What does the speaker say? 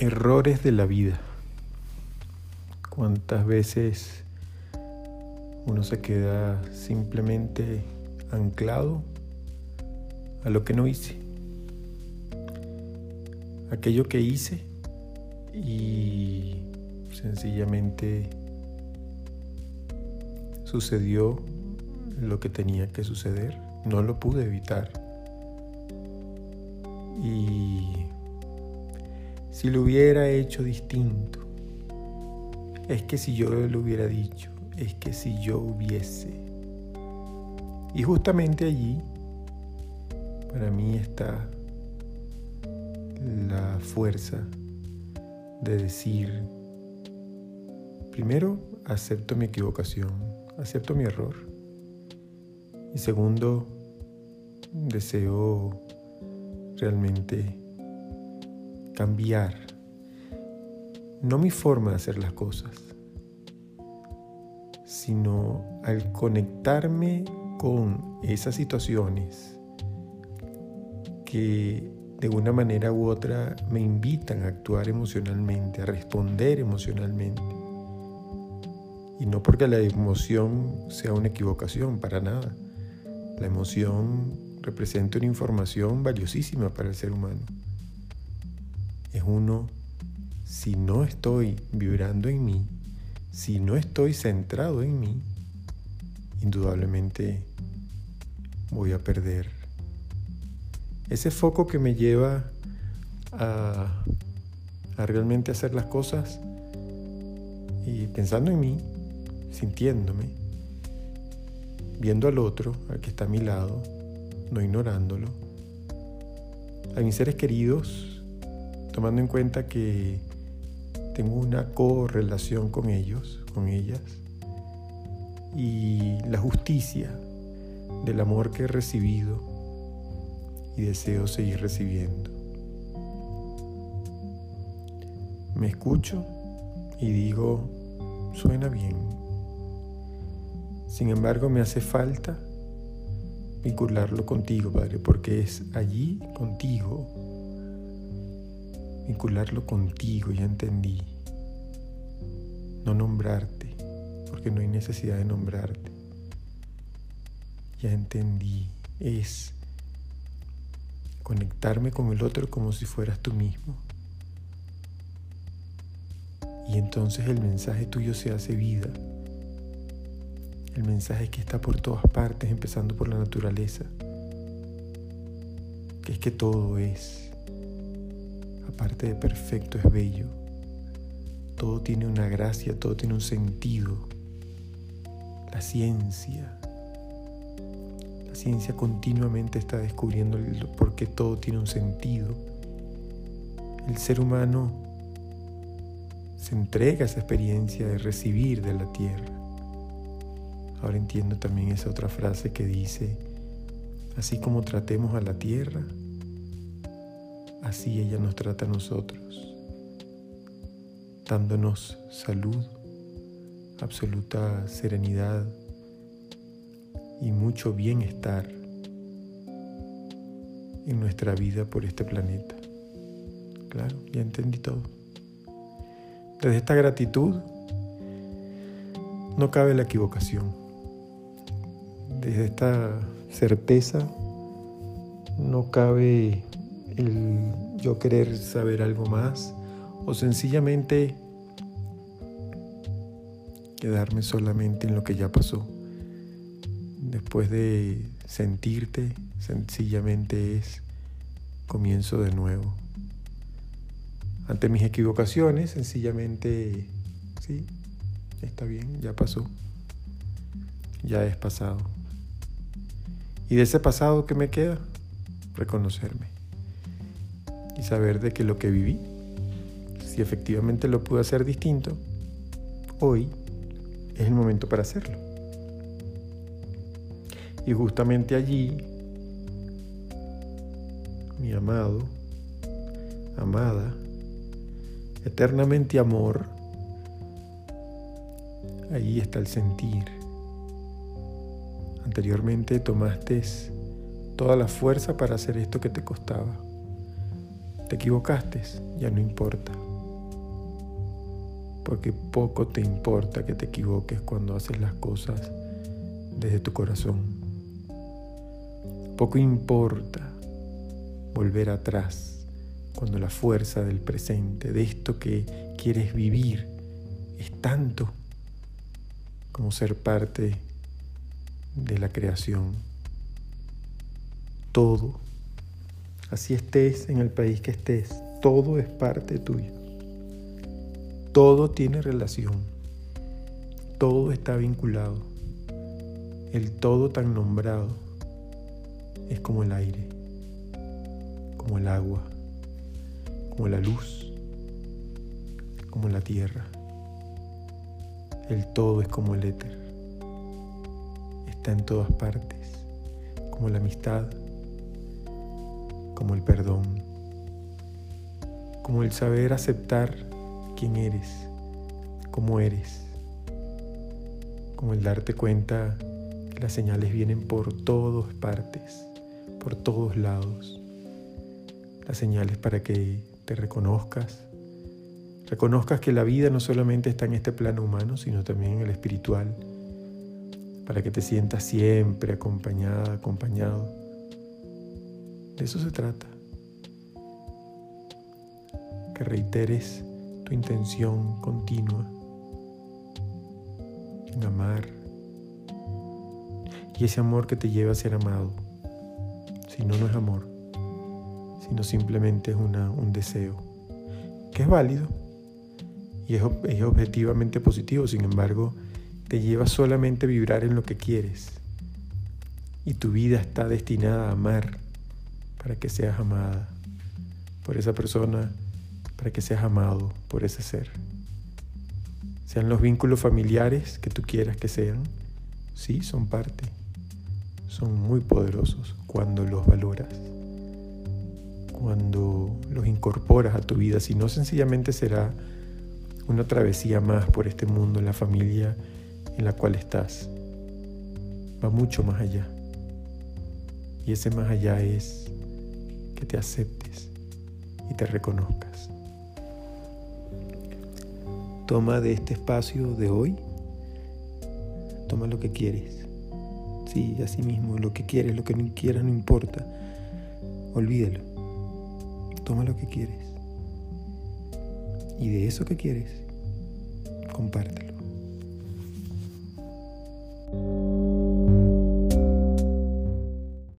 Errores de la vida. ¿Cuántas veces uno se queda simplemente anclado a lo que no hice? Aquello que hice y sencillamente sucedió lo que tenía que suceder. No lo pude evitar. Y si lo hubiera hecho distinto, es que si yo lo hubiera dicho, es que si yo hubiese. Y justamente allí, para mí está la fuerza de decir, primero, acepto mi equivocación, acepto mi error. Y segundo, deseo realmente cambiar, no mi forma de hacer las cosas, sino al conectarme con esas situaciones que de una manera u otra me invitan a actuar emocionalmente, a responder emocionalmente. Y no porque la emoción sea una equivocación, para nada. La emoción representa una información valiosísima para el ser humano es uno, si no estoy vibrando en mí, si no estoy centrado en mí, indudablemente voy a perder. Ese foco que me lleva a, a realmente hacer las cosas y pensando en mí, sintiéndome, viendo al otro, al que está a mi lado, no ignorándolo, a mis seres queridos, tomando en cuenta que tengo una correlación con ellos, con ellas, y la justicia del amor que he recibido y deseo seguir recibiendo. Me escucho y digo, suena bien. Sin embargo, me hace falta vincularlo contigo, Padre, porque es allí contigo vincularlo contigo, ya entendí. No nombrarte, porque no hay necesidad de nombrarte. Ya entendí, es conectarme con el otro como si fueras tú mismo. Y entonces el mensaje tuyo se hace vida. El mensaje que está por todas partes, empezando por la naturaleza, que es que todo es aparte de perfecto, es bello. Todo tiene una gracia, todo tiene un sentido. La ciencia. La ciencia continuamente está descubriendo por qué todo tiene un sentido. El ser humano se entrega a esa experiencia de recibir de la tierra. Ahora entiendo también esa otra frase que dice, así como tratemos a la tierra, Así ella nos trata a nosotros, dándonos salud, absoluta serenidad y mucho bienestar en nuestra vida por este planeta. Claro, ya entendí todo. Desde esta gratitud no cabe la equivocación. Desde esta certeza no cabe el yo querer saber algo más o sencillamente quedarme solamente en lo que ya pasó. Después de sentirte, sencillamente es comienzo de nuevo. Ante mis equivocaciones, sencillamente, sí, está bien, ya pasó. Ya es pasado. Y de ese pasado que me queda, reconocerme saber de que lo que viví, si efectivamente lo pude hacer distinto, hoy es el momento para hacerlo. Y justamente allí, mi amado, amada, eternamente amor, ahí está el sentir. Anteriormente tomaste toda la fuerza para hacer esto que te costaba Te equivocaste, ya no importa. Porque poco te importa que te equivoques cuando haces las cosas desde tu corazón. Poco importa volver atrás cuando la fuerza del presente, de esto que quieres vivir, es tanto como ser parte de la creación. Todo, así estés en el país que estés, todo es parte tuyo. Todo tiene relación, todo está vinculado. El todo tan nombrado es como el aire, como el agua, como la luz, como la tierra. El todo es como el éter. Está en todas partes, como la amistad, como el perdón, como el saber aceptar quién eres, cómo eres, como el darte cuenta que las señales vienen por todas partes, por todos lados. Las señales para que te reconozcas, reconozcas que la vida no solamente está en este plano humano, sino también en el espiritual, para que te sientas siempre acompañada, acompañado. De eso se trata. Que reiteres tu intención continua en amar y ese amor que te lleva a ser amado. Si no, no es amor, sino simplemente es una, un deseo, que es válido y es, es objetivamente positivo, sin embargo, te lleva solamente a vibrar en lo que quieres. Y tu vida está destinada a amar para que seas amada por esa persona para que seas amado por ese ser. Sean los vínculos familiares que tú quieras que sean, sí, son parte. Son muy poderosos cuando los valoras, cuando los incorporas a tu vida, si no sencillamente será una travesía más por este mundo, la familia en la cual estás. Va mucho más allá. Y ese más allá es te aceptes y te reconozcas. Toma de este espacio de hoy, toma lo que quieres. Sí, así mismo, lo que quieres, lo que no quieras no importa. Olvídalo. Toma lo que quieres. Y de eso que quieres, compártelo.